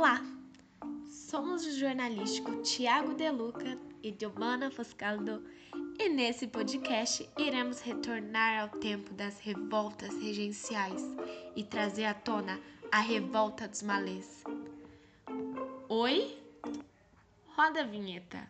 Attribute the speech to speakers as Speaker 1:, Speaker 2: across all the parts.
Speaker 1: Olá! Somos o jornalístico Tiago Deluca e Giovanna Foscaldo e nesse podcast iremos retornar ao tempo das revoltas regenciais e trazer à tona a revolta dos malês. Oi? Roda a vinheta.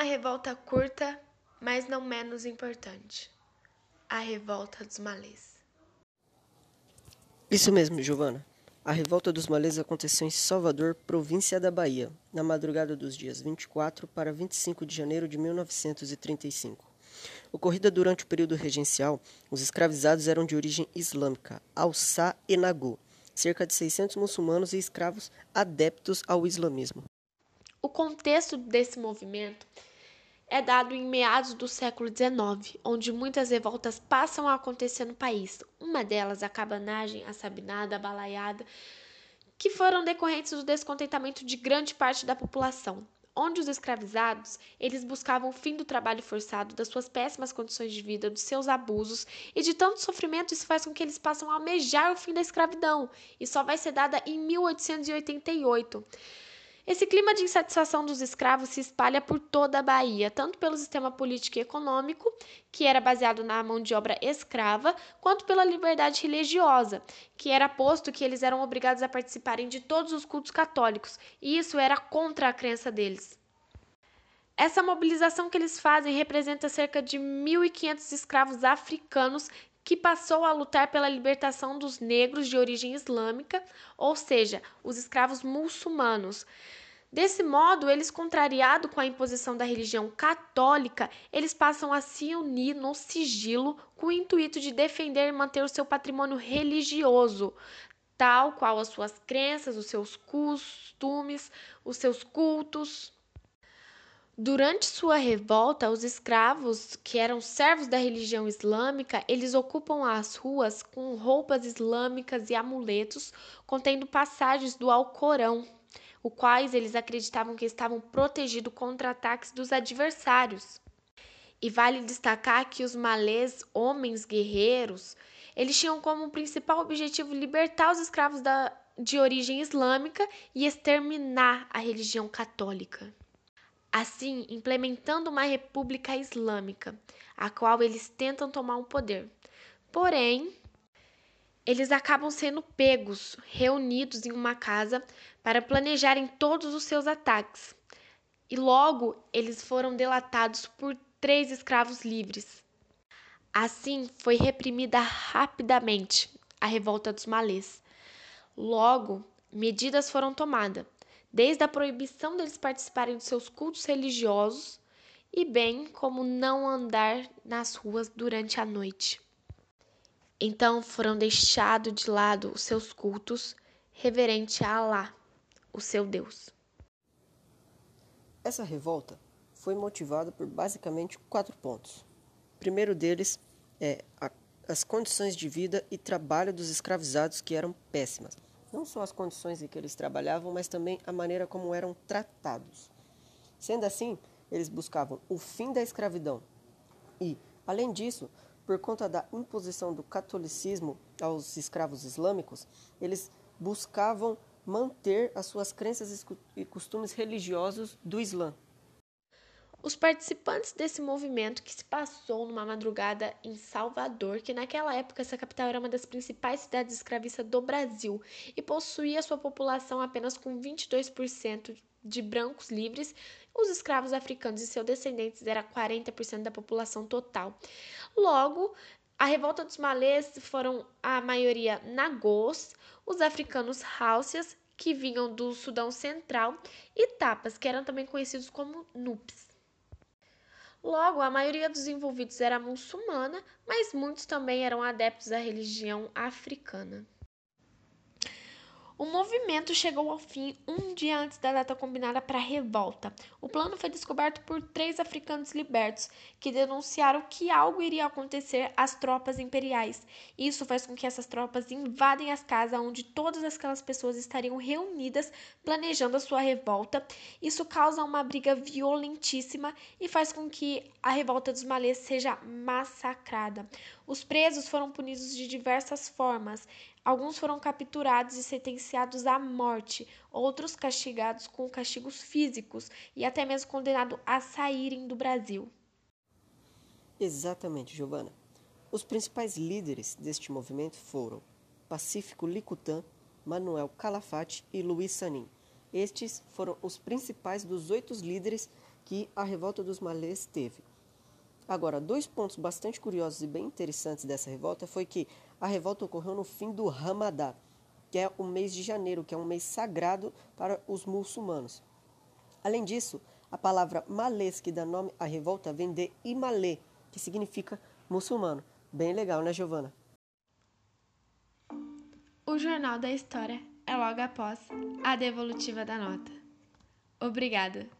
Speaker 1: Uma revolta curta, mas não menos importante. A revolta dos malês.
Speaker 2: Isso mesmo, Giovana. A revolta dos malês aconteceu em Salvador, província da Bahia, na madrugada dos dias 24 para 25 de janeiro de 1935. Ocorrida durante o período regencial, os escravizados eram de origem islâmica, Alçá e Nagô, cerca de 600 muçulmanos e escravos adeptos ao islamismo.
Speaker 1: O contexto desse movimento é dado em meados do século XIX, onde muitas revoltas passam a acontecer no país. Uma delas, a cabanagem, a sabinada, a balaiada, que foram decorrentes do descontentamento de grande parte da população, onde os escravizados, eles buscavam o fim do trabalho forçado, das suas péssimas condições de vida, dos seus abusos e de tanto sofrimento, isso faz com que eles passem a almejar o fim da escravidão, e só vai ser dada em 1888. Esse clima de insatisfação dos escravos se espalha por toda a Bahia, tanto pelo sistema político e econômico, que era baseado na mão de obra escrava, quanto pela liberdade religiosa, que era posto que eles eram obrigados a participarem de todos os cultos católicos, e isso era contra a crença deles. Essa mobilização que eles fazem representa cerca de 1.500 escravos africanos que passou a lutar pela libertação dos negros de origem islâmica, ou seja, os escravos muçulmanos. Desse modo, eles, contrariado com a imposição da religião católica, eles passam a se unir no sigilo com o intuito de defender e manter o seu patrimônio religioso, tal qual as suas crenças, os seus costumes, os seus cultos. Durante sua revolta, os escravos, que eram servos da religião islâmica, eles ocupam as ruas com roupas islâmicas e amuletos contendo passagens do Alcorão os quais eles acreditavam que estavam protegidos contra ataques dos adversários. E vale destacar que os malês, homens guerreiros, eles tinham como principal objetivo libertar os escravos da, de origem islâmica e exterminar a religião católica. Assim, implementando uma república islâmica, a qual eles tentam tomar o um poder. Porém, eles acabam sendo pegos, reunidos em uma casa para planejarem todos os seus ataques. E logo eles foram delatados por três escravos livres. Assim foi reprimida rapidamente a revolta dos malês. Logo, medidas foram tomadas, desde a proibição deles participarem de seus cultos religiosos e bem como não andar nas ruas durante a noite. Então foram deixados de lado os seus cultos reverente a Alá, o seu Deus.
Speaker 2: Essa revolta foi motivada por basicamente quatro pontos. O primeiro deles é a, as condições de vida e trabalho dos escravizados que eram péssimas. Não só as condições em que eles trabalhavam, mas também a maneira como eram tratados. Sendo assim, eles buscavam o fim da escravidão e, além disso, por conta da imposição do catolicismo aos escravos islâmicos, eles buscavam manter as suas crenças e costumes religiosos do Islã.
Speaker 1: Os participantes desse movimento que se passou numa madrugada em Salvador, que naquela época essa capital era uma das principais cidades escravistas do Brasil e possuía sua população apenas com 22% de brancos livres, os escravos africanos e seus descendentes era 40% da população total. Logo, a revolta dos malês foram a maioria nagôs, os africanos haúsias, que vinham do Sudão Central, e tapas, que eram também conhecidos como nupes. Logo, a maioria dos envolvidos era muçulmana, mas muitos também eram adeptos à religião africana. O movimento chegou ao fim um dia antes da data combinada para a revolta. O plano foi descoberto por três africanos libertos, que denunciaram que algo iria acontecer às tropas imperiais. Isso faz com que essas tropas invadem as casas onde todas aquelas pessoas estariam reunidas planejando a sua revolta. Isso causa uma briga violentíssima e faz com que a revolta dos malês seja massacrada. Os presos foram punidos de diversas formas. Alguns foram capturados e sentenciados à morte, outros castigados com castigos físicos e até mesmo condenados a saírem do Brasil.
Speaker 2: Exatamente, Giovana. Os principais líderes deste movimento foram Pacífico Licutã, Manuel Calafate e Luiz Sanin. Estes foram os principais dos oito líderes que a revolta dos malês teve. Agora, dois pontos bastante curiosos e bem interessantes dessa revolta foi que a revolta ocorreu no fim do Ramadã, que é o mês de janeiro, que é um mês sagrado para os muçulmanos. Além disso, a palavra malês, que dá nome à revolta, vem de Imalê, que significa muçulmano. Bem legal, né, Giovana?
Speaker 1: O Jornal da História é logo após a devolutiva da nota. Obrigada.